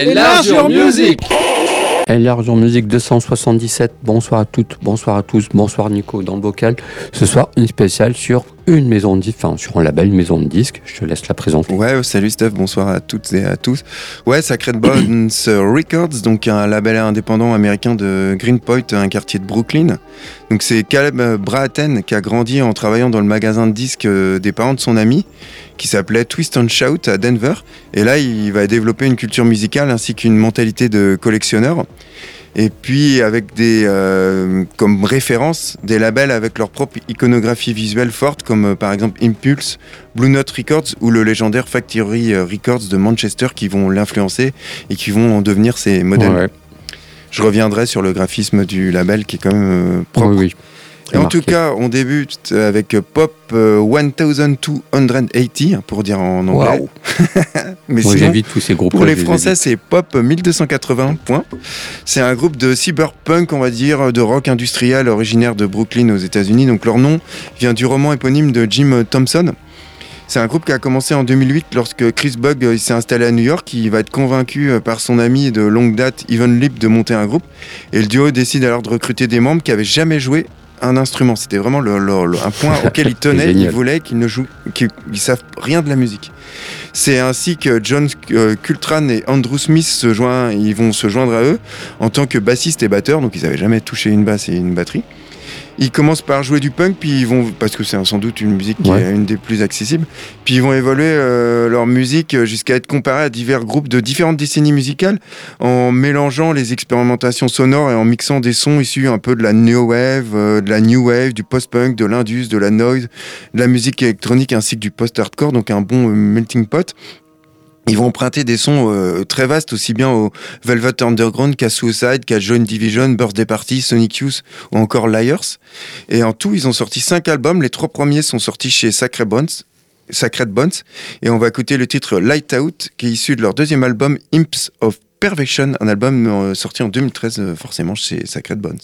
Enlargeur Music Enlargeur Music 277, bonsoir à toutes, bonsoir à tous, bonsoir Nico dans le bocal. Ce soir, une spéciale sur une maison de disque, enfin sur un label, une maison de disque. Je te laisse la présenter. Ouais, salut Steph, bonsoir à toutes et à tous. Ouais, Sacred Bones Records, donc un label indépendant américain de Greenpoint, un quartier de Brooklyn. Donc c'est Caleb Braten qui a grandi en travaillant dans le magasin de disques euh, des parents de son ami, qui s'appelait Twist and Shout à Denver. Et là, il va développer une culture musicale ainsi qu'une mentalité de collectionneur. Et puis avec des euh, comme référence des labels avec leur propre iconographie visuelle forte, comme euh, par exemple Impulse, Blue Note Records ou le légendaire Factory euh, Records de Manchester qui vont l'influencer et qui vont en devenir ses modèles. Ouais, Je reviendrai sur le graphisme du label qui est quand même euh, propre. oui, oui. Et en Marqué. tout cas, on débute avec Pop euh, 1280 pour dire en anglais. Waouh. Mais Moi sinon, j'évite tous ces groupes. pour les Français, c'est Pop 1280 points. C'est un groupe de cyberpunk, on va dire, de rock industriel originaire de Brooklyn aux États-Unis. Donc leur nom vient du roman éponyme de Jim Thompson. C'est un groupe qui a commencé en 2008 lorsque Chris Bug euh, s'est installé à New York. Il va être convaincu euh, par son ami de longue date, Ivan Lip, de monter un groupe. Et le duo décide alors de recruter des membres qui avaient jamais joué un instrument. C'était vraiment le- le- le- un point auquel ils tenaient. Ils voulaient qu'ils ne jouent, qu'ils ils savent rien de la musique. C'est ainsi que John euh, Cultran et Andrew Smith se joignent, ils vont se joindre à eux en tant que bassiste et batteur, donc ils n'avaient jamais touché une basse et une batterie. Ils commencent par jouer du punk, puis ils vont, parce que c'est sans doute une musique qui Ouais. est une des plus accessibles, puis ils vont évoluer euh, leur musique jusqu'à être comparés à divers groupes de différentes décennies musicales, en mélangeant les expérimentations sonores et en mixant des sons issus un peu de la new wave, euh, de la new wave, du post-punk, de l'indus, de la noise, de la musique électronique ainsi que du post-hardcore, donc un bon euh, melting pot. Ils vont emprunter des sons euh, très vastes, aussi bien au Velvet Underground qu'à Suicide, qu'à Join Division, Birthday Party, Sonic Youth ou encore Liars. Et en tout, ils ont sorti cinq albums. Les trois premiers sont sortis chez Sacred Bones. Sacred Bones. Et on va écouter le titre Light Out, qui est issu de leur deuxième album Imps of Perfection, un album euh, sorti en 2013, euh, forcément chez Sacred Bones.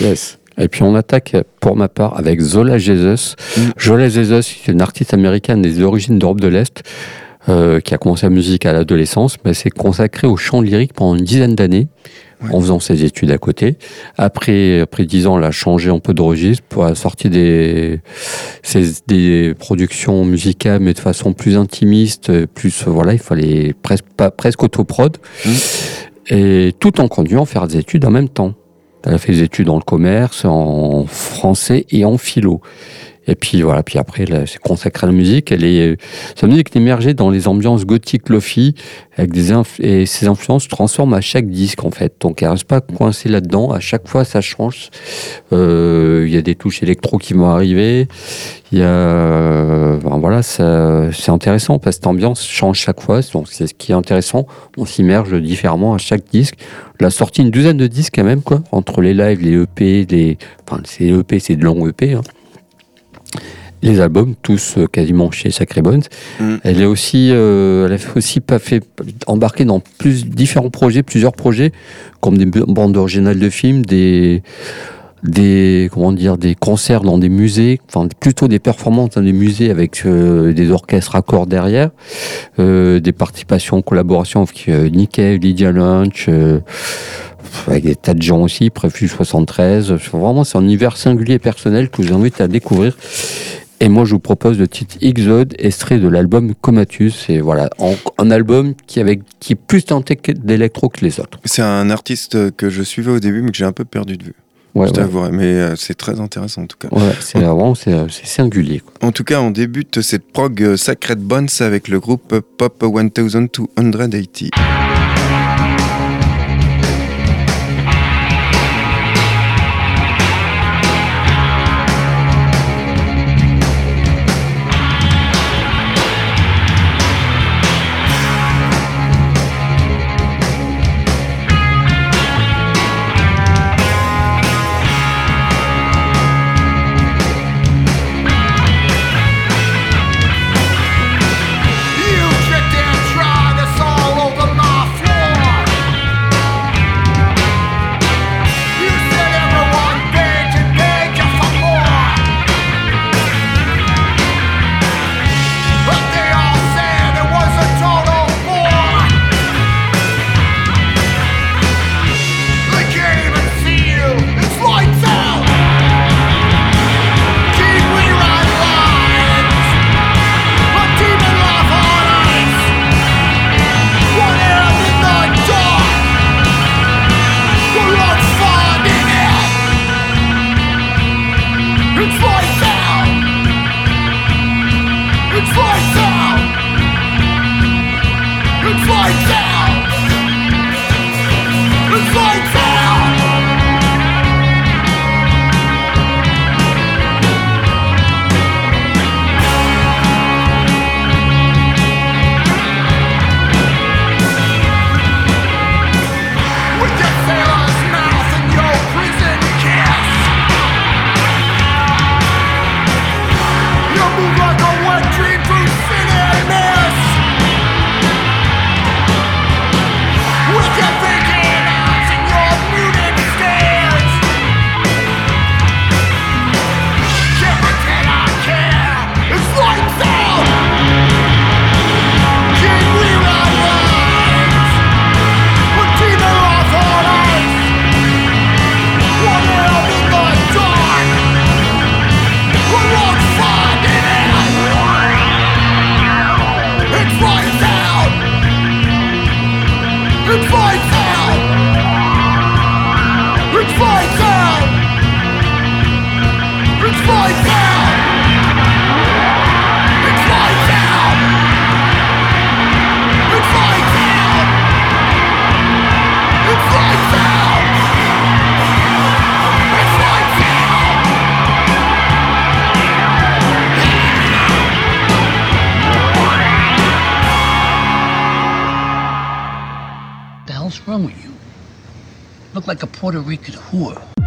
Yes. Et puis on attaque pour ma part avec Zola Jesus. Mm. Zola Jesus, c'est une artiste américaine des origines d'Europe de l'Est euh, qui a commencé la musique à l'adolescence, mais s'est consacrée au chant lyrique pendant une dizaine d'années Ouais. en faisant ses études à côté. Après, après dix ans, elle a changé un peu de registre pour la sortie des, ses- des productions musicales, mais de façon plus intimiste, plus voilà, il fallait presque pas presque autoprod, Mm. et tout en continuant à faire des études en même temps. Elle a fait des études dans le commerce, en français et en philo. Et puis voilà, puis après, elle s'est consacrée à la musique. Elle est, sa musique est émergée dans les ambiances gothiques lofi, avec des inf- et ses influences se transforment à chaque disque en fait. Donc elle reste pas coincée là-dedans. À chaque fois, ça change. Euh, Il y a des touches électro qui vont arriver. Il y a, euh, ben voilà, c'est intéressant parce que cette ambiance change chaque fois. Donc c'est ce qui est intéressant. On s'immerge différemment à chaque disque. La sortie une douzaine de disques quand même quoi, entre les lives, les EP, les, enfin c'est EP, c'est de longs EP. hein. Les albums, tous euh, quasiment chez Sacré Bones. Mm. Elle est aussi, euh, elle a aussi pas fait embarqué dans plus différents projets, plusieurs projets, comme des bandes originales de films, des des comment dire des concerts dans des musées, enfin plutôt des performances dans des musées avec euh, des orchestres à corps derrière, euh, des participations, collaborations avec euh, Cave, Lydia Lunch, avec des tas de gens aussi, Préfus 73. Vraiment, c'est un univers singulier et personnel que j'invite à découvrir. Et moi, je vous propose le titre Exode, extrait de l'album Comatus. Et voilà, un album qui, avec, qui est plus tenté d'électro que les autres. C'est un artiste que je suivais au début, mais que j'ai un peu perdu de vue. Ouais, je ouais. Mais euh, c'est très intéressant en tout cas. Ouais, c'est vraiment c'est, singulier. quoi. En tout cas, on débute cette prog euh, Sacred Bones avec le groupe Pop 1280. wrong with you? Look like a Puerto Rican whore.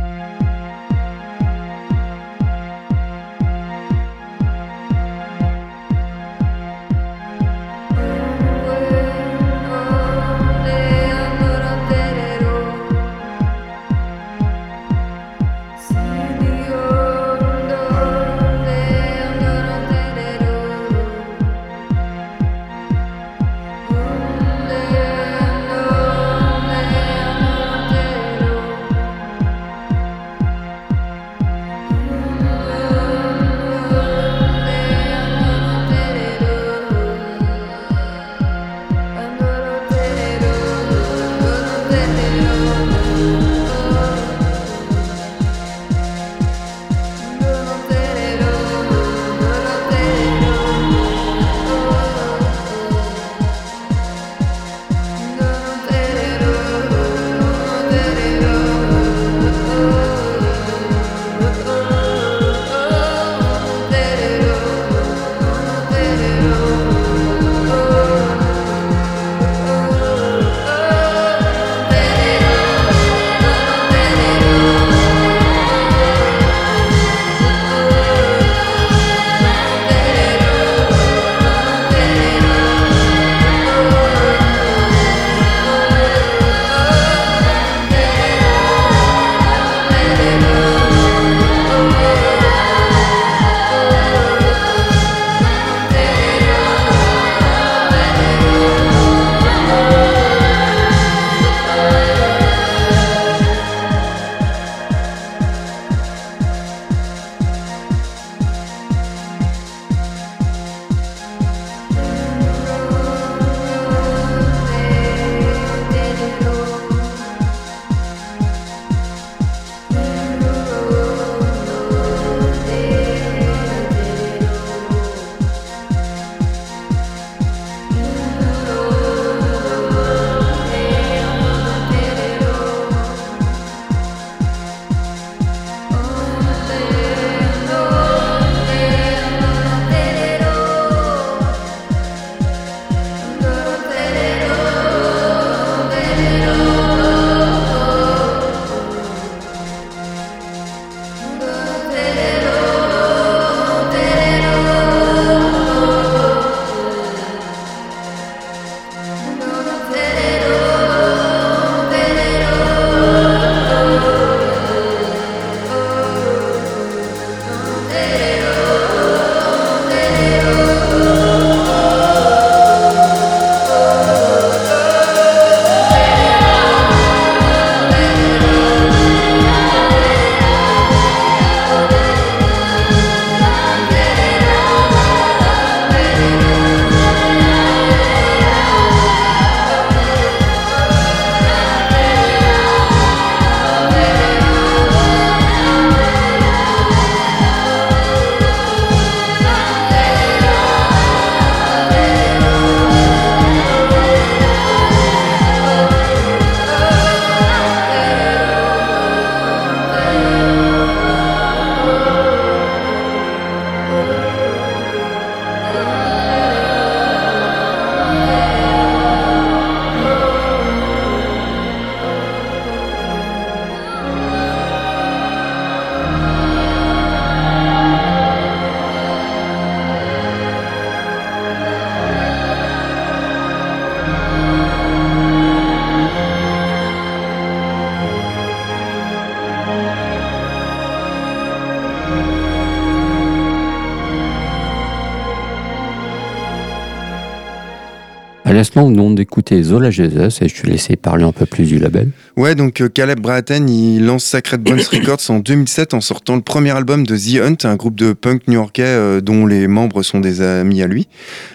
Nous venons d'écouter Zola Jesus et je te laissé parler un peu plus du label. Ouais, donc euh, Caleb Bratton, il lance Sacred Bones Records en 2007 en sortant le premier album de The Hunt, un groupe de punk new-yorkais euh, dont les membres sont des amis à lui.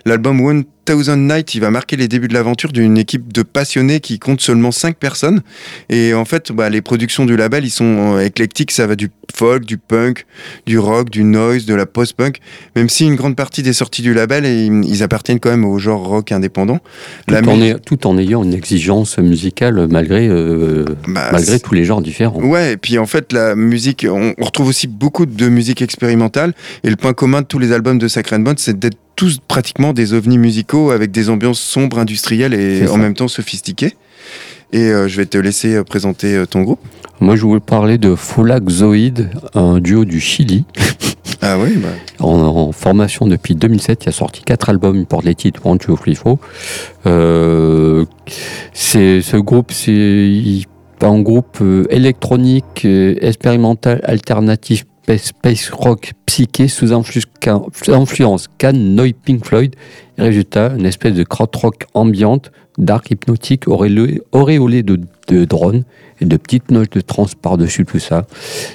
L'album One Thousand Night, il va marquer les débuts de l'aventure d'une équipe de passionnés qui compte seulement 5 personnes. Et en fait, bah, les productions du label, ils sont euh, éclectiques. Ça va du folk, du punk, du rock, du noise, de la post-punk. Même si une grande partie des sorties du label, ils appartiennent quand même au genre rock indépendant. Tout, en, tout en, ayant une exigence musicale malgré, euh, bah, malgré tous les genres différents. Ouais, et puis en fait, la musique, on, retrouve aussi beaucoup de musique expérimentale. Et le point commun de tous les albums de Sacred Bones, c'est d'être tous pratiquement des ovnis musicaux avec des ambiances sombres, industrielles et en même temps sophistiquées. Et euh, je vais te laisser euh, présenter euh, ton groupe. Moi, je voulais parler de Folaxoid, un duo du Chili, Ah oui, bah, en, en formation depuis 2007. Il a sorti quatre albums, il porte les titres One, Two, Three, Four. Euh, ce groupe, c'est un groupe électronique, expérimental, alternatif, space, rock, psyché, sous influ- ca- influence Can, Noy, Pink Floyd. Résultat, une espèce de krautrock ambiante, dark, hypnotique, auréolé, de, de drones et de petites notes de trance par-dessus tout ça.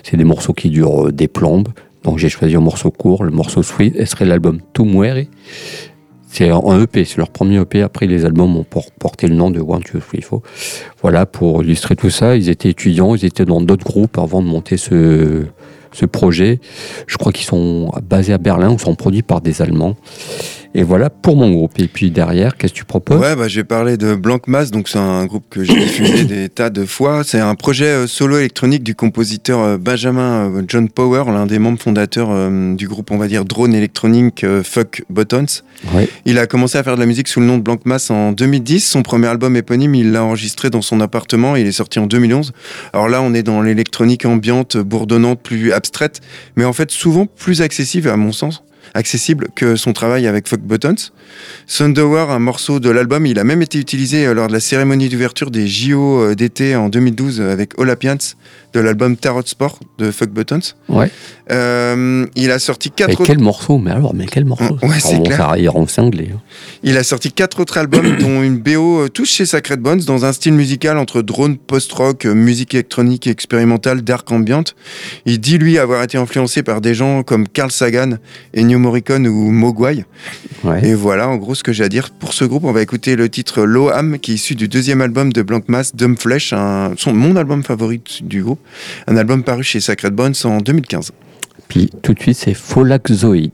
C'est des morceaux qui durent euh, des plombes. Donc j'ai choisi un morceau court, le morceau Sweet, et serait l'album To Muere. C'est un EP, c'est leur premier EP. Après, les albums ont por- porté le nom de One, Two, Three, Four. Voilà, pour illustrer tout ça, ils étaient étudiants, ils étaient dans d'autres groupes avant de monter ce, ce projet. Je crois qu'ils sont basés à Berlin ou sont produits par des Allemands. Et voilà pour mon groupe. Et puis derrière, qu'est-ce que tu proposes? Ouais, bah, je vais parler de Blanc Mass, donc c'est un groupe que j'ai diffusé des tas de fois. C'est un projet euh, solo électronique du compositeur euh, Benjamin euh, John Power, l'un des membres fondateurs du groupe, on va dire, drone électronique euh, Fuck Buttons. Ouais. Il a commencé à faire de la musique sous le nom de Blanc Mass en 2010. Son premier album éponyme, il l'a enregistré dans son appartement. Il est sorti en 2011. Alors là, on est dans l'électronique ambiante, bourdonnante, plus abstraite, mais en fait souvent plus accessible à mon sens accessible que son travail avec Fuck Buttons. Thunderwear, un morceau de l'album, il a même été utilisé euh, lors de la cérémonie d'ouverture des JO euh, d'été en 2012 avec Olapians de l'album Tarot Sport de Fuck Buttons. Ouais. Euh, il a sorti quatre Mais autres quel morceau Mais alors, mais quel morceau Ouais, c'est On clair. en cinglé. hein. Il a sorti quatre autres albums, dont une BO euh, tous chez Sacred Bones, dans un style musical entre drone, post-rock, euh, musique électronique expérimentale, dark ambient. Il dit, lui, avoir été influencé par des gens comme Carl Sagan, Ennio Morricone ou Mogwai. Ouais. Et voilà, en gros, ce que j'ai à dire pour ce groupe. On va écouter le titre Low Am, qui est issu du deuxième album de Blank Mass, Dumb Flesh, un, son, mon album favori du groupe. Un album paru chez Sacred Bones en 2015. Puis tout de suite, c'est Folaxoid.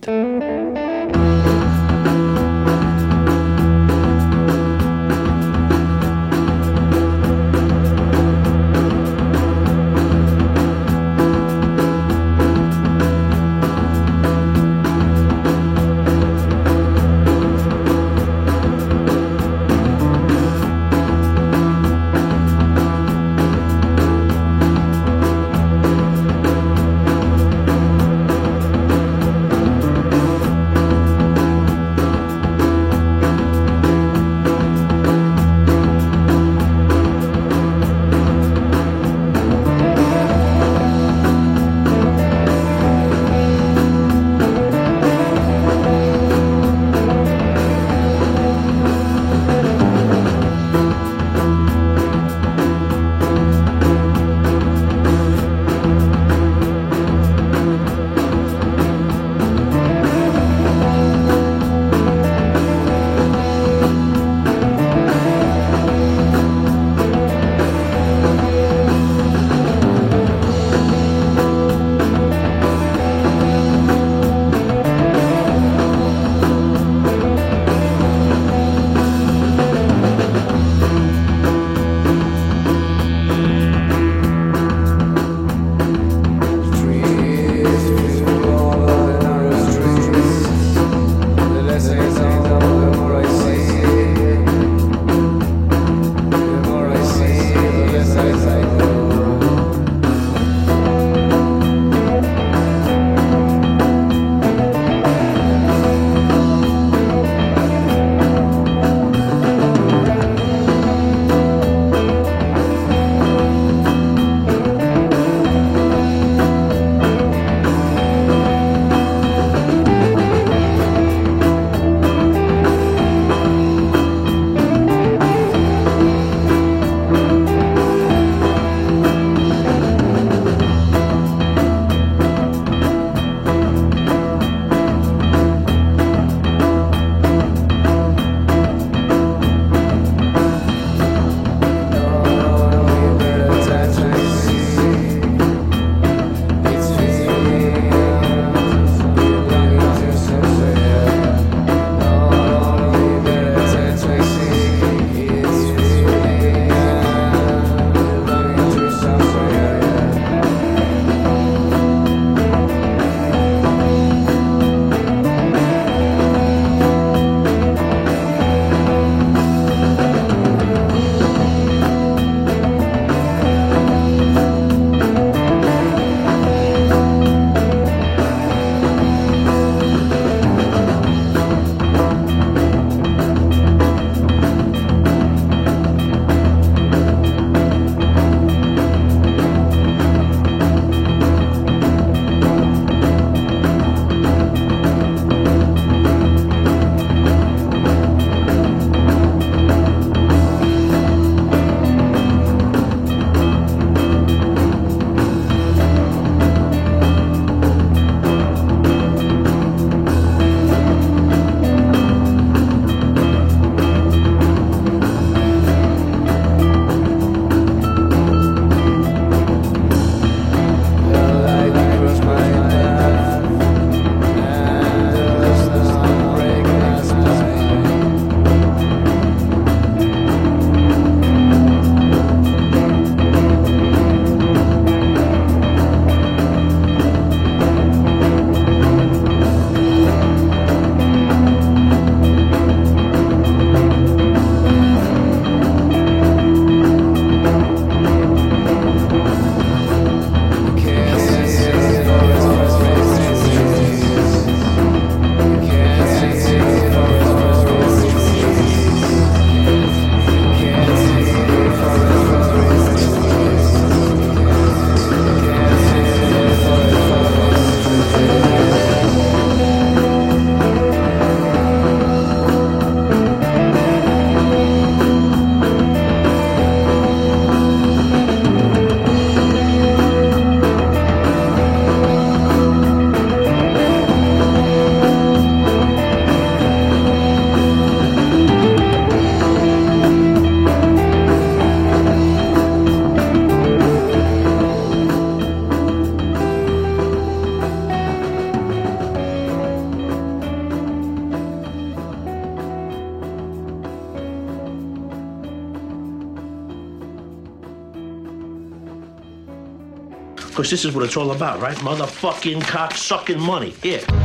Because this is what it's all about, right? Motherfucking cock sucking money. Here.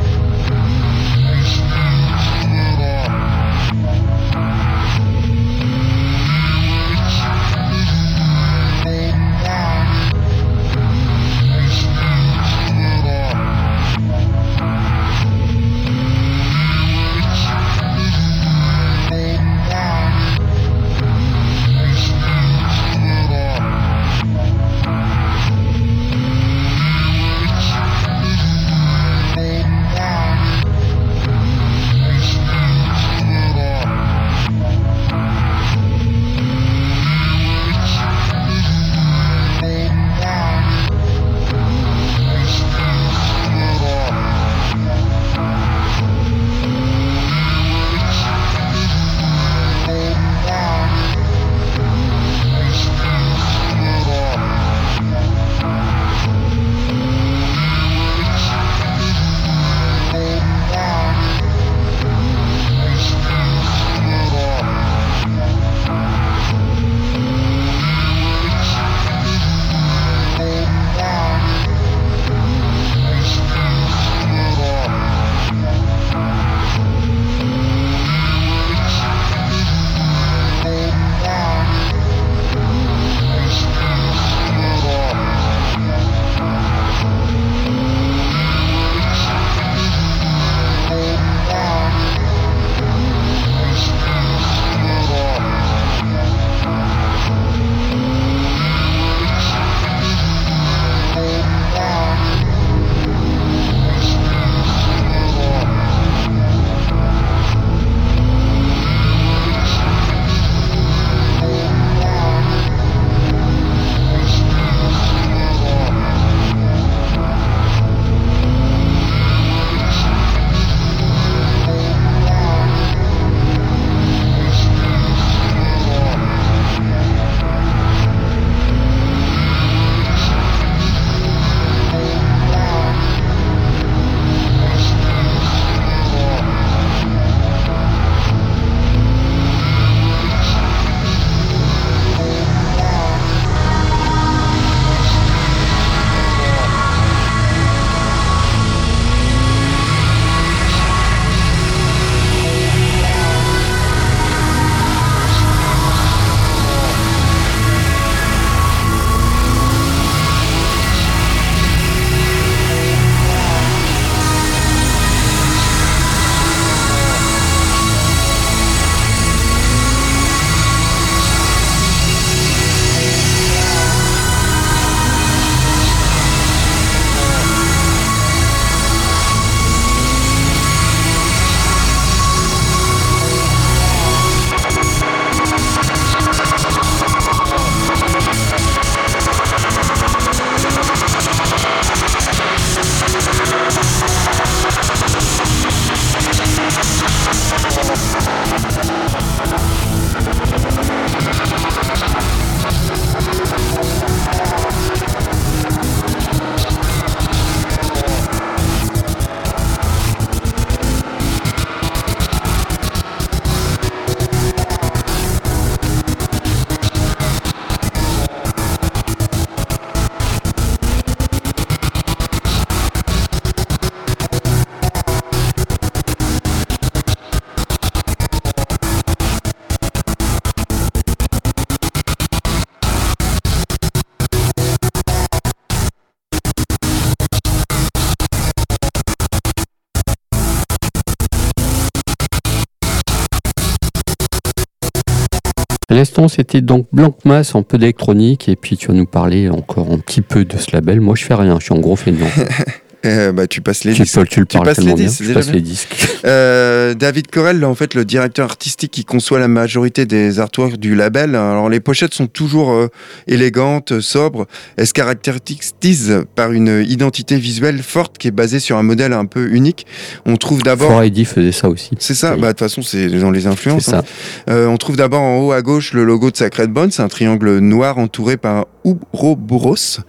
L'instant, c'était donc Blanc Mass, un peu d'électronique, et puis tu vas nous parler encore un petit peu de ce label. Moi, je fais rien, je suis en gros feignant. Euh, bah, tu passes les Tu, disques. tu le parles passes les disques, je c'est passe déjà les disques. Euh, David Corel, en fait, le directeur artistique qui conçoit la majorité des artworks du label. Alors, les pochettes sont toujours euh, élégantes, sobres. Elles se caractérisent par une identité visuelle forte qui est basée sur un modèle un peu unique. On trouve d'abord. Fort faisait ça aussi. C'est ça, Oui. bah, de toute façon, c'est dans les influences. C'est ça. hein. Euh, on trouve d'abord en haut à gauche le logo de Sacred Bones, un triangle noir entouré par un Ouroboros.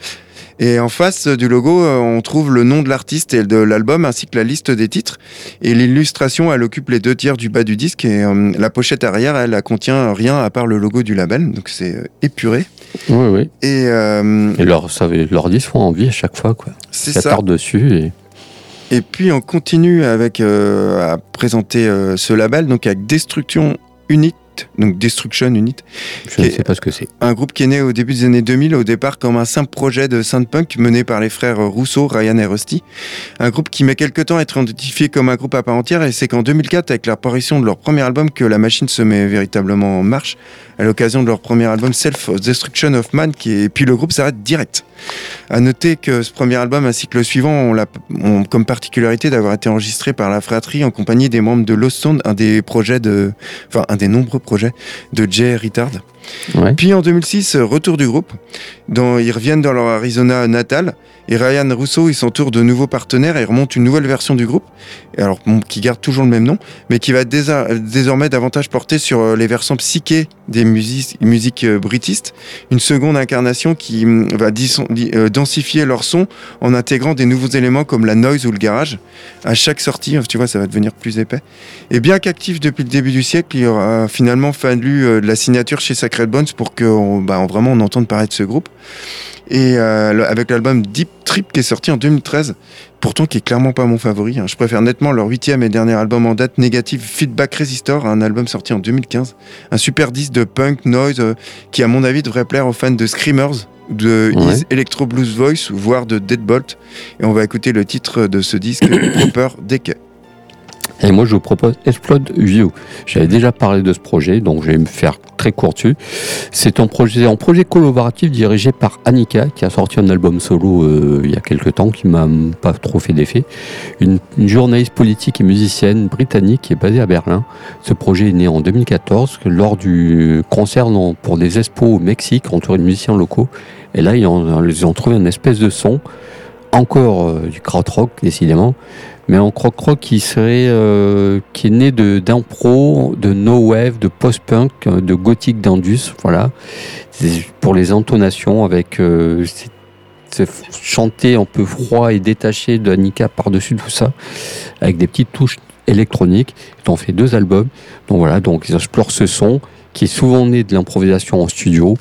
Et en face du logo, euh, on trouve le nom de l'artiste et de l'album, ainsi que la liste des titres. Et l'illustration, elle occupe les deux tiers du bas du disque. Et euh, la pochette arrière, elle, elle contient rien à part le logo du label. Donc c'est euh, épuré. Oui, oui. Et euh, Et leur, disques font envie à chaque fois, quoi. c'est Ça dessus et Et puis on continue avec euh, à présenter euh, ce label donc avec Destruction Unit, donc Destruction Unit, je ne sais pas ce que c'est. un groupe qui est né au début des années 2000 au départ comme un simple projet de synth-punk mené par les frères Rousseau, Ryan et Rusty. Un groupe qui met quelques temps à être identifié comme un groupe à part entière et c'est qu'en 2004 avec l'apparition de leur premier album que la machine se met véritablement en marche à l'occasion de leur premier album Self Destruction of Man qui est... et puis le groupe s'arrête direct. À noter que ce premier album ainsi que le suivant ont, la- ont comme particularité d'avoir été enregistrés par la fratrie en compagnie des membres de Lost Sound, un des projets de, enfin un des nombreux projets de Jay Retard. Puis en 2006, euh, retour du groupe. Ils reviennent dans leur Arizona natal. Et Ryan Russo, ils s'entourent de nouveaux partenaires et remontent une nouvelle version du groupe. Alors, qui garde toujours le même nom, mais qui va désormais davantage porter sur euh, les versants psychés des musiques, euh, britistes. Une seconde incarnation qui hum, va densifier leur son en intégrant des nouveaux éléments comme la noise ou le garage. À chaque sortie, tu vois, ça va devenir plus épais. Et bien qu'actif depuis le début du siècle, il aura finalement fallu la signature chez Sacred Bones pour qu'on bah, on- vraiment on entende parler de ce groupe. Et euh, avec l'album Deep Trip qui est sorti en 2013, pourtant qui est clairement pas mon favori. hein. Je préfère nettement leur huitième et dernier album en date, Negative Feedback Resistor, un album sorti en 2015. Un super disque de punk noise euh, qui, à mon avis, devrait plaire aux fans de Screamers, de Ouais. Is Electro Blues Voice, voire de Deadbolt. Et on va écouter le titre de ce disque, Proper Decay. Et moi, je vous propose Explode View. J'avais déjà parlé de ce projet, donc je vais me faire très court dessus. C'est un projet, un projet collaboratif dirigé par Annika, qui a sorti un album solo euh, il y a quelques temps, qui m'a pas trop fait d'effet. Une, une journaliste politique et musicienne britannique qui est basée à Berlin. Ce projet est né en 2014, que lors du concert pour des expos au Mexique, entouré de musiciens locaux. Et là, ils ont, ils ont trouvé une espèce de son, encore euh, du krautrock, décidément, mais en croc rock qui serait euh, qui est né de d'impro, de no wave, de post-punk, de gothique d'indus, voilà. Pour les intonations avec euh, c'est chanté un peu froid et détaché de Annika par-dessus tout ça, avec des petites touches électroniques. Ils ont fait deux albums. Donc voilà, donc ils explorent ce son qui est souvent né de l'improvisation en studio.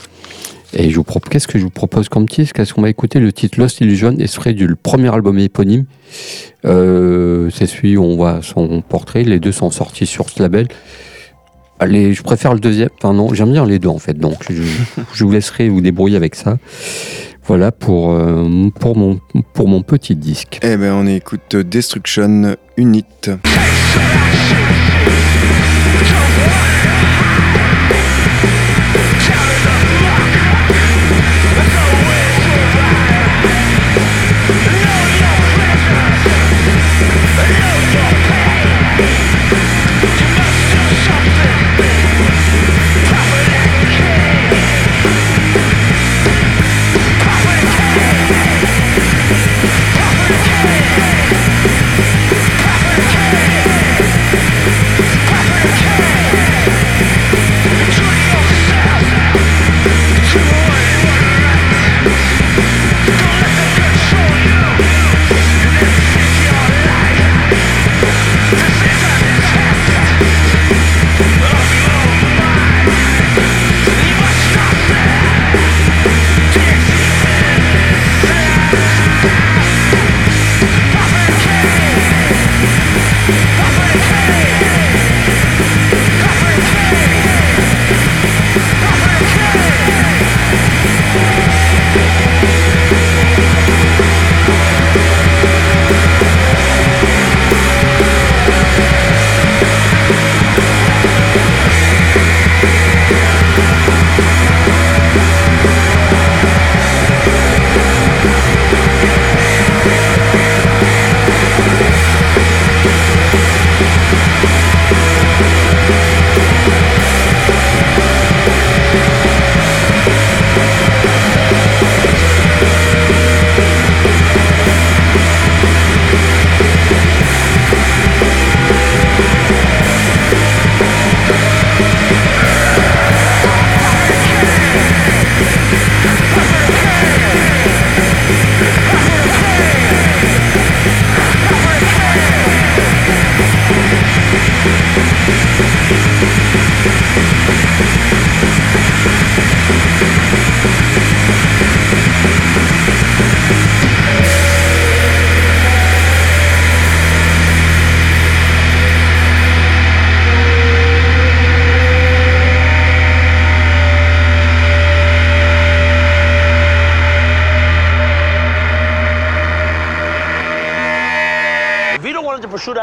Et je vous propose, qu'est-ce que je vous propose comme titre Qu'est-ce qu'on va écouter? Le titre Lost Illusion serait du premier album éponyme. Euh, c'est celui où on voit son portrait. Les deux sont sortis sur ce label. Allez, je préfère le deuxième. Enfin non, j'aime bien les deux en fait. Donc je, je vous laisserai vous débrouiller avec ça. Voilà pour, euh, pour, mon, pour mon petit disque. Eh ben, on écoute Destruction Unit.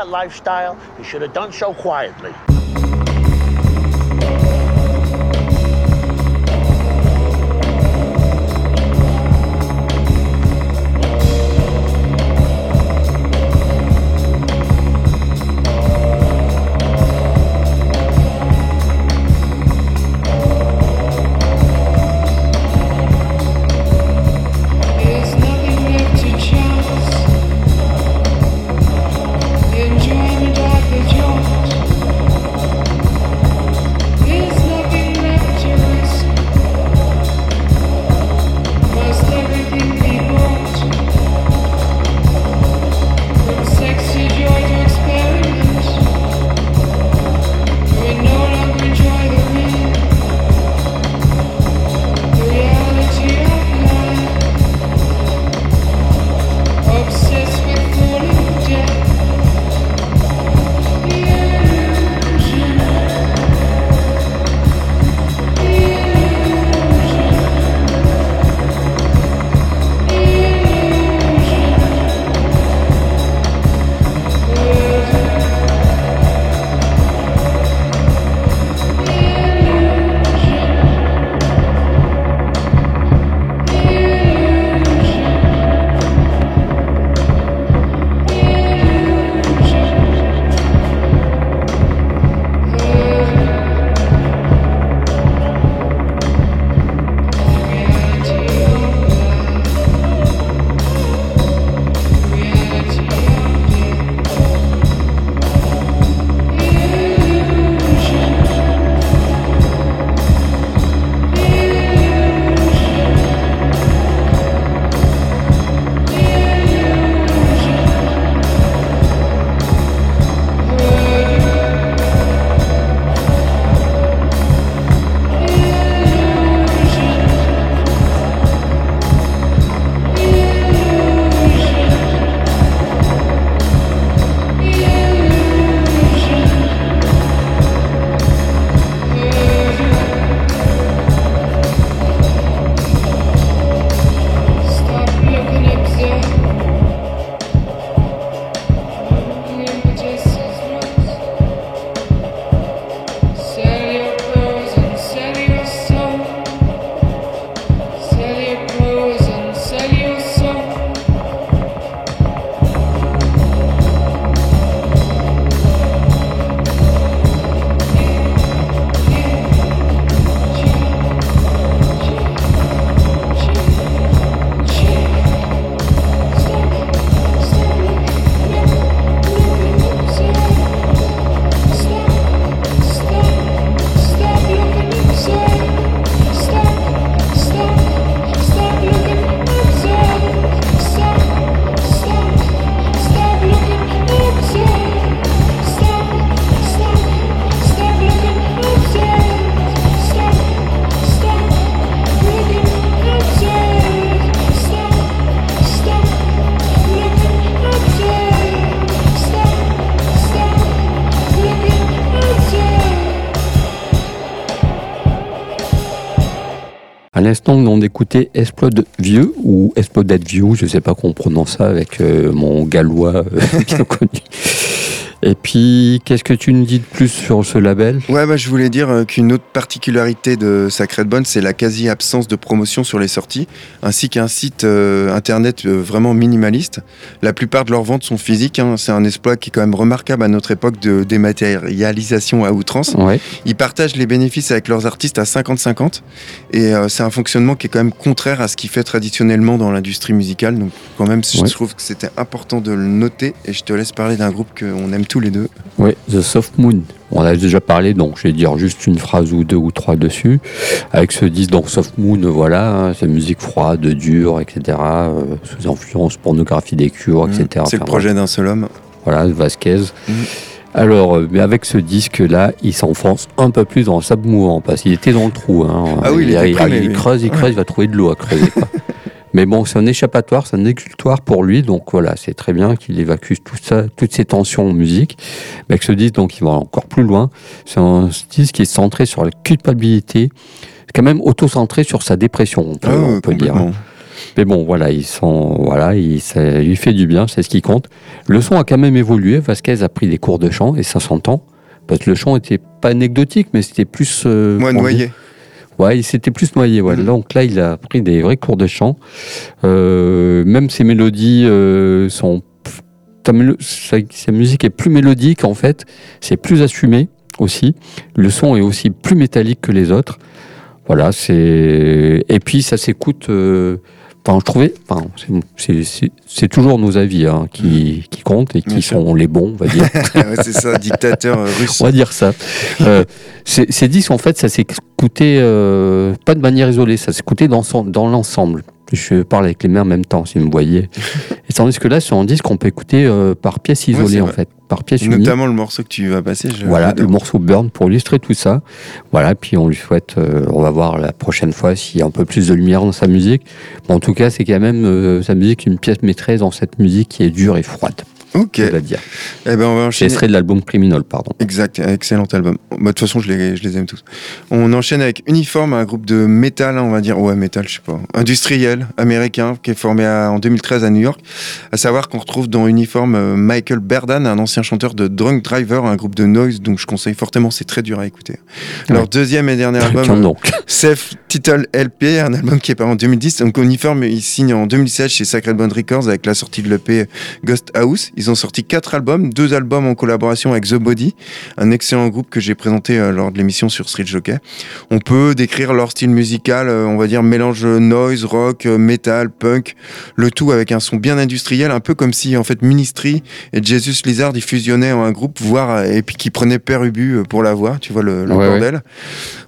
That lifestyle, you should have done so quietly. L'instant, on écoutait Explode Vieux ou Exploded View, je sais pas comment on prononce ça avec euh, mon gallois euh, bien connu. Et puis, qu'est-ce que tu nous dis de plus sur ce label? Ouais, bah, je voulais dire euh, qu'une autre particularité de Sacred Bone, c'est la quasi-absence de promotion sur les sorties, ainsi qu'un site euh, internet euh, vraiment minimaliste. La plupart de leurs ventes sont physiques. hein. C'est un exploit qui est quand même remarquable à notre époque de dématérialisation à outrance. Ouais. Ils partagent les bénéfices avec leurs artistes à 50-50. Et euh, c'est un fonctionnement qui est quand même contraire à ce qui fait traditionnellement dans l'industrie musicale. Donc, quand même, Ouais. je trouve que c'était important de le noter. Et je te laisse parler d'un groupe qu'on aime tous les deux. Ouais, The Soft Moon. On a déjà parlé, donc je vais dire juste une phrase ou deux ou trois dessus. Avec ce disque, donc Soft Moon, voilà, hein, c'est musique froide, dure, etc. euh, sous influence pornographie des cures, etc. Mmh. C'est le projet d'un seul homme. Voilà, Vasquez. Mhm. Alors, euh, mais avec ce disque-là, il s'enfonce un peu plus dans le sable mouvant, parce qu'il était dans le trou. Hein. Ah oui, il oui. creuse, il creuse, il va trouver de l'eau à creuser. quoi. mais bon, c'est un échappatoire, c'est un exutoire pour lui, donc voilà, c'est très bien qu'il évacue tout ça, toutes ces tensions en musique. Mais avec ce disque, donc, il va encore plus loin. C'est un disque qui est centré sur la culpabilité, quand même auto-centré sur sa dépression, on peut, Ah ouais, on peut dire. complètement. Mais bon, voilà, ils sont, voilà, il, ça lui fait du bien, c'est ce qui compte. Le son a quand même évolué. Vasquez a pris des cours de chant et ça s'entend. Parce que le chant était pas anecdotique, mais c'était plus. euh, dit- noyé. Ouais, il s'était plus noyé. Ouais. Mhm. Donc là, il a pris des vrais cours de chant. Euh, même ses mélodies euh, sont. Sa- sa musique est plus mélodique en fait. C'est plus assumé aussi. Le son est aussi plus métallique que les autres. Voilà, c'est. Et puis ça s'écoute. euh, Enfin, je trouvais. Enfin, c'est- toujours nos avis hein, qui, qui comptent et Bien qui sûr. sont les bons, on va dire. C'est ça, dictateur euh, russe. On va dire ça. Euh, ces disques, en fait, ça s'est euh, pas de manière isolée, ça s'est écouté dans, son- dans l'ensemble. Je parle avec les mains en même temps, si vous me voyez. Et tandis que là, sur un disque, on peut écouter euh, par pièce Ouais, isolée, en fait. Par pièce. Notamment le morceau que tu vas passer. je Voilà, le morceau Burn pour illustrer tout ça. Voilà, puis on lui souhaite, euh, on va voir la prochaine fois s'il y a un peu plus de lumière dans sa musique. Mais en tout cas, c'est quand même euh, sa musique une pièce maîtresse dans cette musique qui est dure et froide, Ok. dois dire. Eh ben, on va C'est enchaîner. extrait de l'album Criminal, pardon. Exact, excellent album. Bah, De toute façon, je les, je les aime tous. On enchaîne avec Uniform, un groupe de métal, hein, on va dire, ouais, métal, je sais pas, industriel, américain, qui est formé à- en 2013 à New York. À savoir qu'on retrouve dans Uniform euh, Michael Berdan, un ancien chanteur de Drunk Driver, un groupe de noise, donc je conseille fortement, c'est très dur à écouter. Leur deuxième et dernier album, euh. Self Title LP, un album qui est paru en 2010. Donc Uniform, il signe en 2016 chez Sacred Bond Records avec la sortie de l'EP Ghost House. Ils ont sorti quatre albums, deux albums en collaboration avec The Body, un excellent groupe que j'ai présenté euh, lors de l'émission sur Street Jockey. On peut décrire leur style musical, euh, on va dire mélange noise, rock, euh, metal, punk, le tout avec un son bien industriel, un peu comme si en fait Ministry et Jesus Lizard ils fusionnaient en un groupe, voire et puis qui prenaient Père Ubu pour la voix, tu vois le, le Ouais, bordel.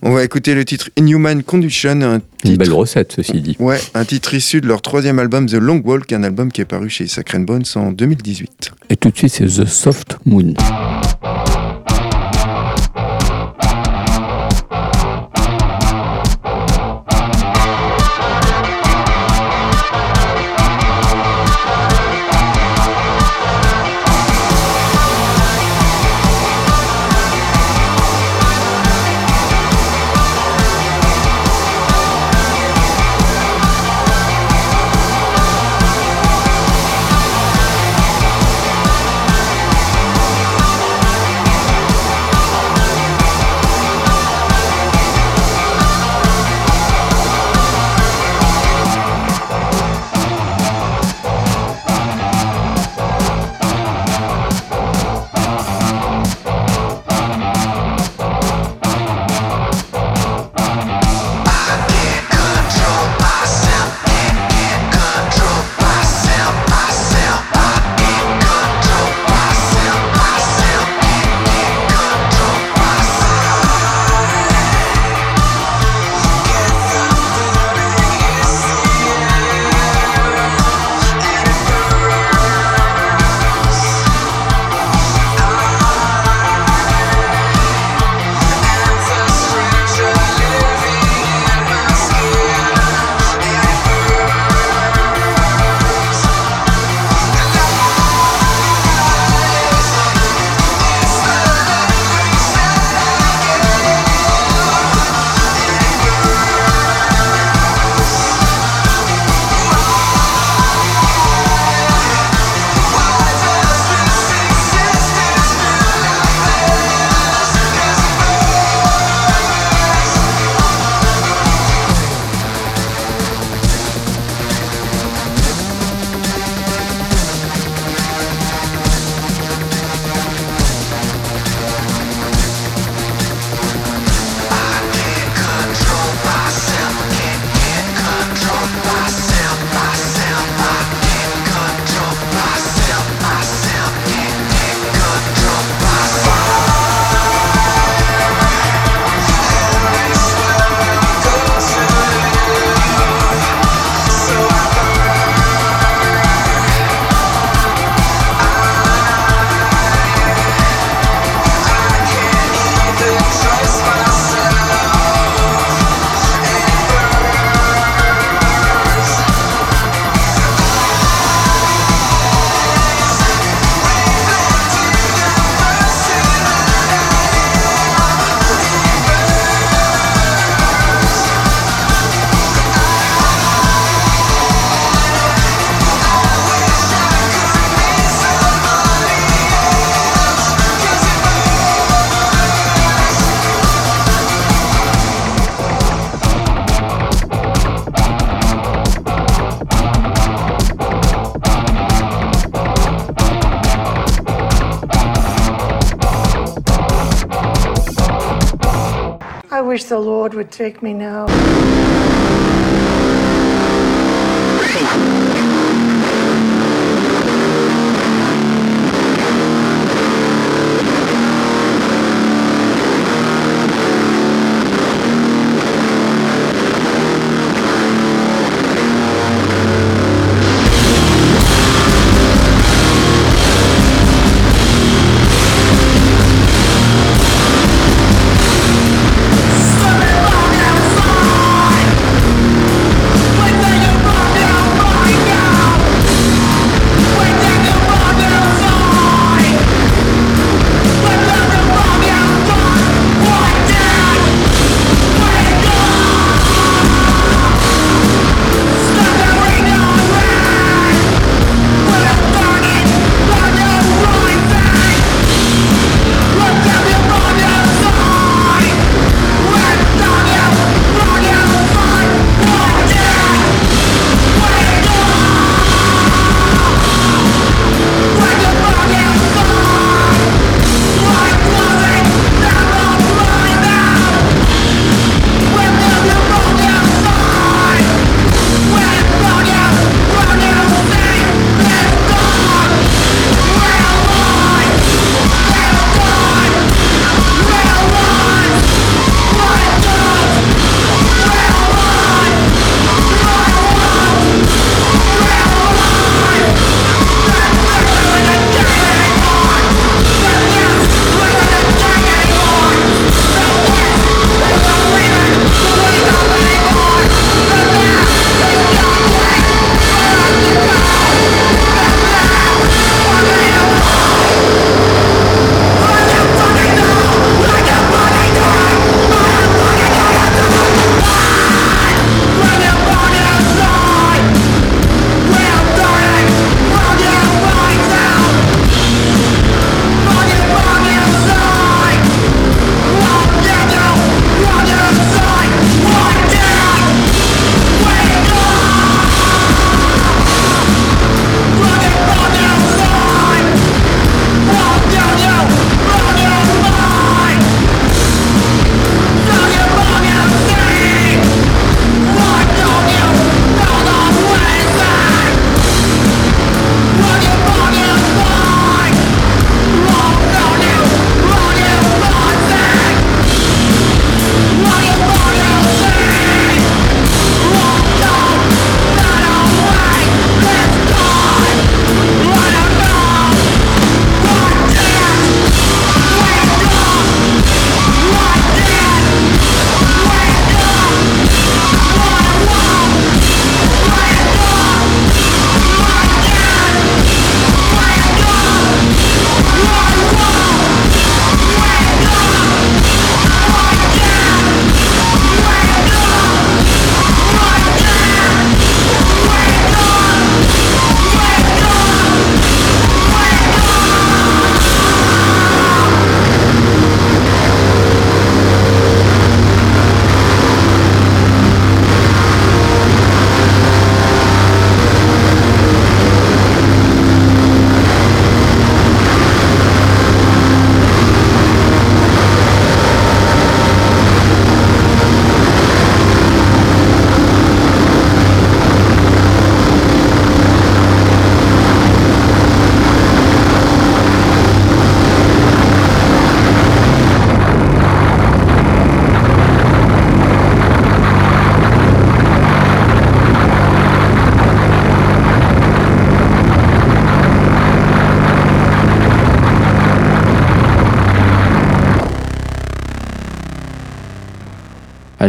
On va écouter le titre Inhuman Condition, un Une titre, belle recette, ceci dit. ouais, un titre issu de leur troisième album The Long Walk, un album qui est paru chez Sacred Bones en 2018. Et tout de suite, c'est The Soft Moon. Wish the Lord would take me now.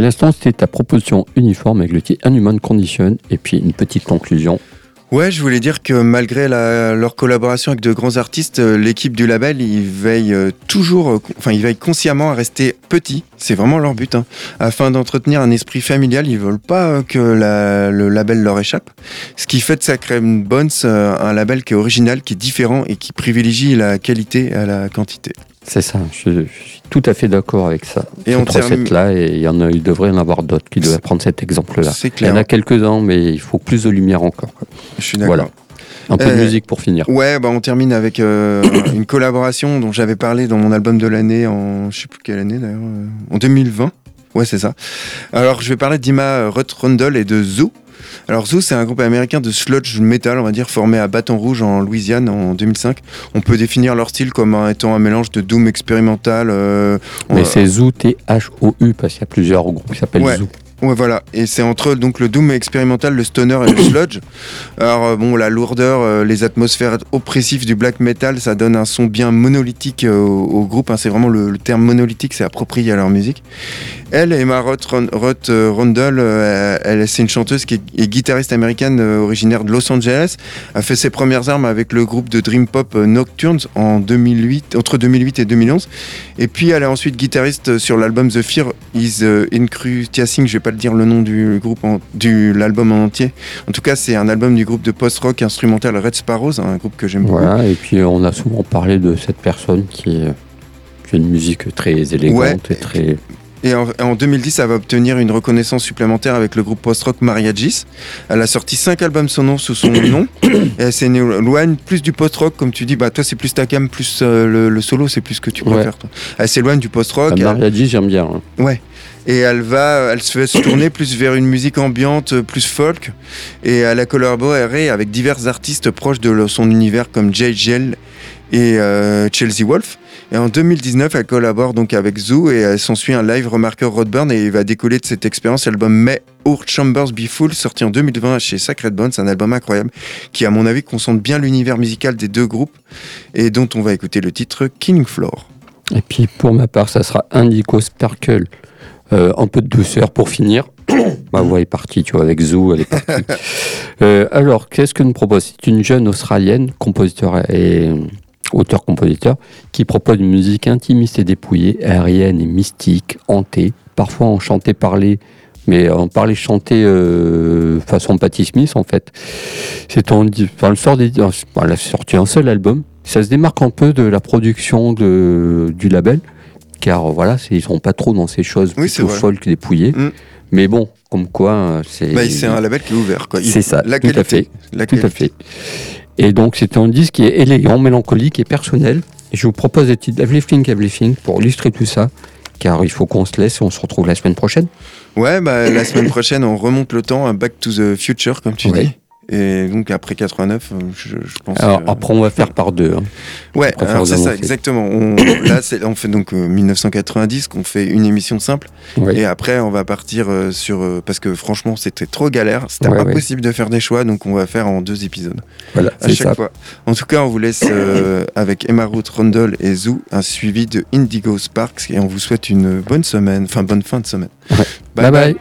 L'instant, c'était ta proposition uniforme avec le titre Unhuman Condition et puis une petite conclusion. Ouais, je voulais dire que malgré leur collaboration avec de grands artistes, euh, l'équipe du label, ils veillent euh, toujours, euh, enfin, ils veillent consciemment à rester petits. C'est vraiment leur but, hein, afin d'entretenir un esprit familial. Ils veulent pas que le label leur échappe. Ce qui fait de Sacred Bones un label qui est original, qui est différent et qui privilégie la qualité à la quantité. C'est ça, je, je suis tout à fait d'accord avec ça. Et Cette recette-là, et il y en a, il devrait y en avoir d'autres qui devraient prendre cet exemple-là. C'est Il y en a quelques-uns, mais il faut plus de lumière encore. Je suis d'accord. Voilà. Un peu de Euh, musique pour finir. Ouais, bah on termine avec euh, une collaboration dont j'avais parlé dans mon album de l'année en je sais plus quelle année d'ailleurs, euh, en 2020. Ouais, c'est ça. Alors, je vais parler d'Ima Ruth Rundle et de Zoo. Alors Zoo, c'est un groupe américain de sludge metal, on va dire, formé à Baton Rouge en Louisiane en 2005. On peut définir leur style comme un- étant un mélange de doom expérimental. euh, Mais c'est Zoo, T-H-O-U, parce qu'il y a plusieurs groupes qui s'appellent Ouais. Zoo. Ouais, voilà. Et c'est entre donc le doom expérimental, le stoner et le sludge. Alors euh, bon, la lourdeur, euh, les atmosphères oppressives du black metal, ça donne un son bien monolithique euh, au, au groupe. hein. C'est vraiment le, le terme monolithique, c'est approprié à leur musique. Elle, Emma Roth, Ron- Roth, Rundle, elle, c'est une chanteuse qui est, est guitariste américaine euh, originaire de Los Angeles. A fait ses premières armes avec le groupe de dream pop Nocturnes en 2008, entre 2008 et 2011. Et puis elle est ensuite guitariste sur l'album The Fear Is. Je vais pas le dire le nom du groupe, en- du l'album en entier. En tout cas, c'est un album du groupe de post-rock instrumental Red Sparrows, un groupe que j'aime beaucoup. Voilà, et puis on a souvent parlé de cette personne qui, qui a une musique très élégante Ouais. et très. Et en, en 2010, elle va obtenir une reconnaissance supplémentaire avec le groupe post-rock Mariagis. Elle a sorti cinq albums sonores sous son nom. Et elle s'éloigne plus du post-rock, comme tu dis. Bah, toi, c'est plus ta cam, plus euh, le, le solo, c'est plus ce que tu Ouais. préfères. Toi. Elle s'éloigne du post-rock. Ah, elle- j'aime bien. hein. Ouais. Et elle va, elle se fait tourner plus vers une musique ambiante, euh, plus folk. Et elle a collaboré avec divers artistes proches de son univers comme Jay Gell et euh, Chelsea Wolf. Et en 2019, elle collabore donc avec Zoo et elle s'ensuit un live remarqué Rodburn et il va décoller de cette expérience l'album May Our Chambers Be Full, sorti en 2020 chez Sacred Bones, un album incroyable qui, à mon avis, concentre bien l'univers musical des deux groupes et dont on va écouter le titre Killing Floor. Et puis pour ma part, ça sera Indigo Sparkle. Euh, un peu de douceur pour finir. Ma voix est partie, tu vois, avec Zoo, elle est partie. Euh, alors, qu'est-ce que nous propose? C'est une jeune Australienne, compositeur et euh, auteur-compositeur, qui propose une musique intimiste et dépouillée, aérienne et mystique, hantée, parfois en chanté parlé, mais en parler chanté euh, façon Patti Smith en fait. C'est en, enfin, le sort des, elle a sorti un seul album. Ça se démarque un peu de la production de, du label, car euh, voilà, ils sont pas trop dans ces choses Oui, plutôt folk dépouillées. Mm. Mais bon, comme quoi, euh, c'est. Bah, c'est un label qui est ouvert. quoi. C'est ça, La tout à fait. La Tout à fait. Et donc, c'est un disque qui est élégant, mélancolique et personnel. Et je vous propose des titres Everything, Everything pour illustrer tout ça, car il faut qu'on se laisse et on se retrouve la semaine prochaine. Ouais, bah, la semaine prochaine, on remonte le temps, Back to the Future, comme tu Ouais. dis. Et donc après 89, euh, je, je pense. Alors, que- après, on va faire par deux. hein. ouais, c'est ça, exactement. On, là, on fait donc euh, 1990, qu'on fait une émission simple. Oui. Et après, on va partir euh, sur. euh, parce que franchement, c'était trop galère. C'était Ouais, pas ouais. possible de faire des choix, donc on va faire en deux épisodes. Voilà, À chaque ça. fois. En tout cas, on vous laisse euh, avec Emma Ruth Rundle et Zoo, un suivi de Indigo Sparks. Et on vous souhaite une bonne semaine, enfin bonne fin de semaine. Ouais. bye. bye.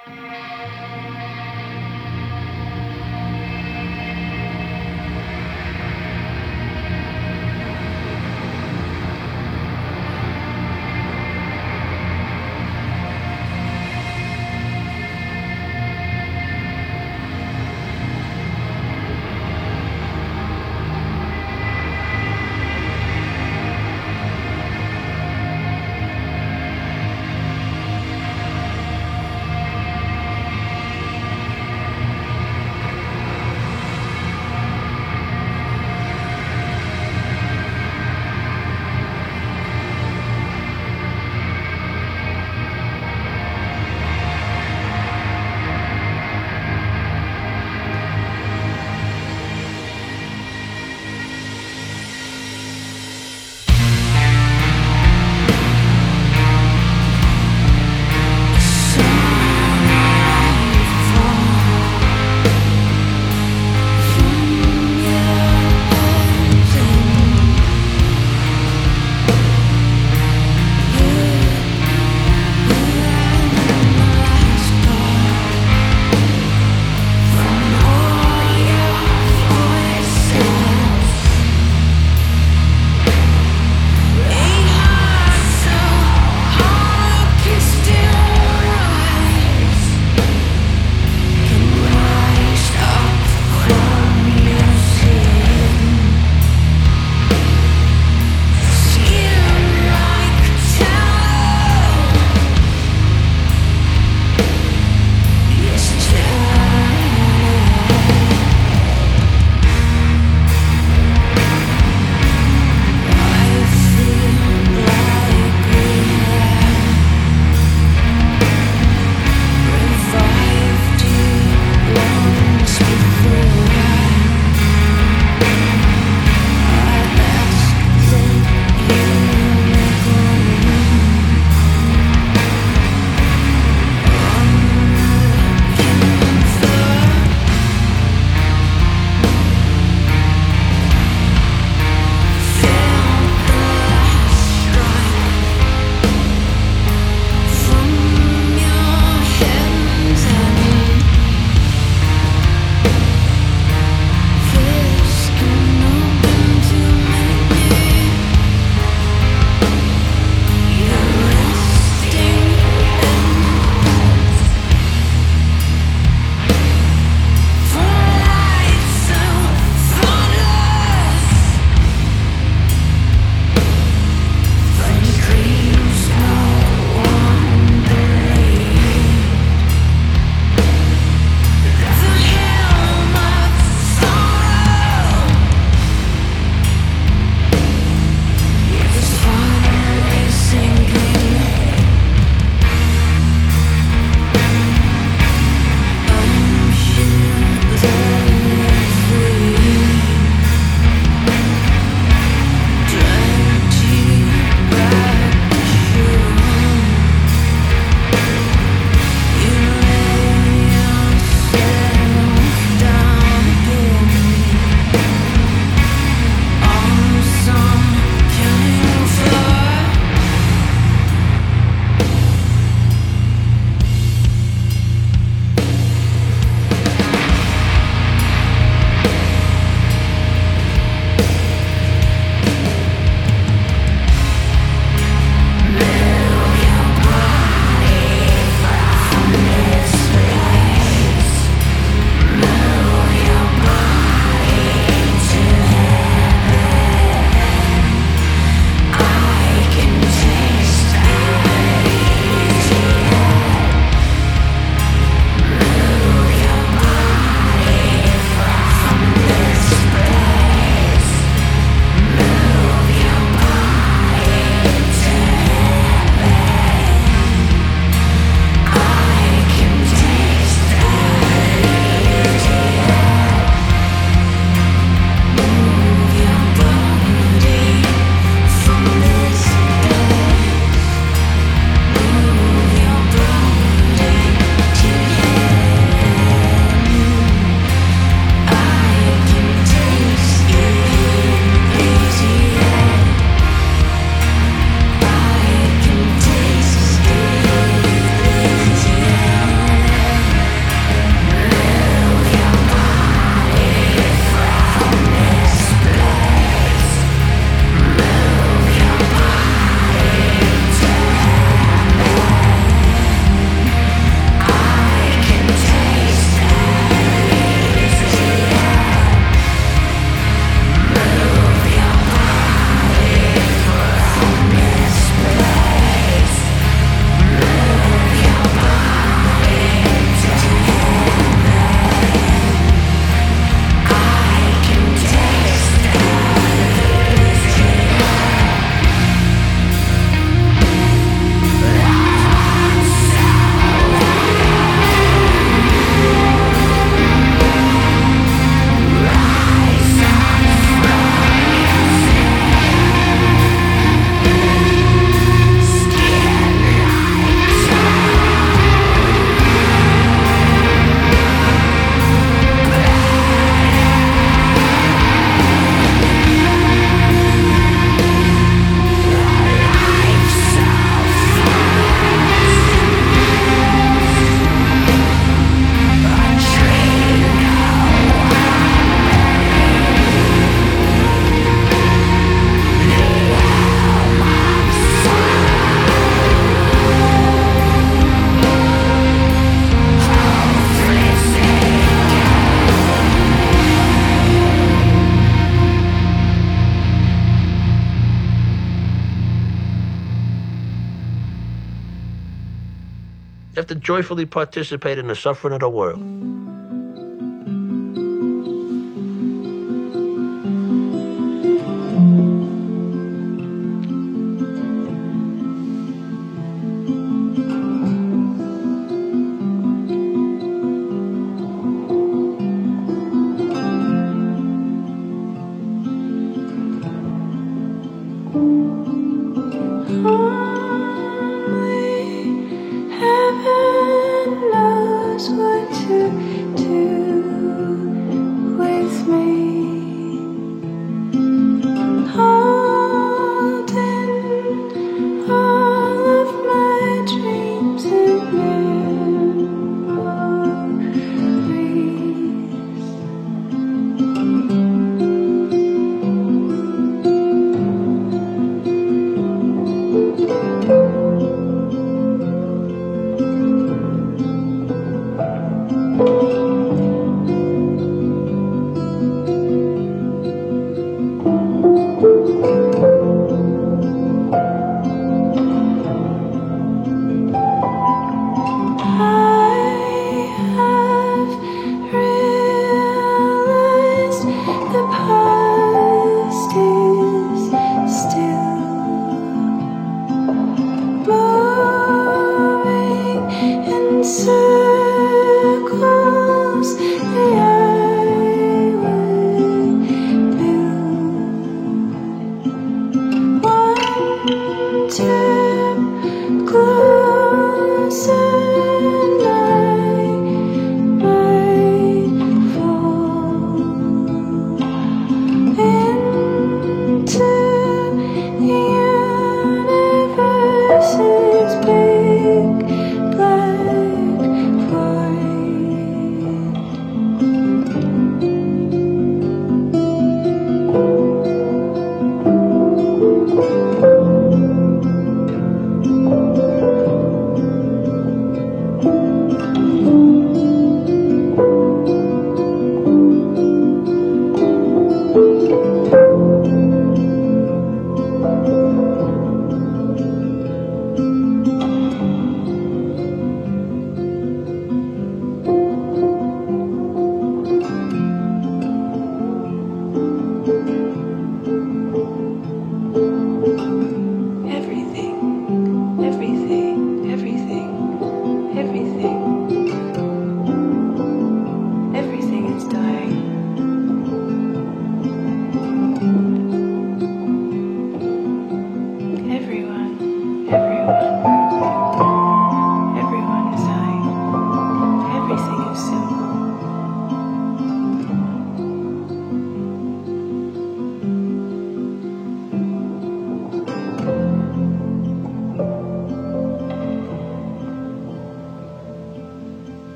Joyfully participate in the suffering of the world.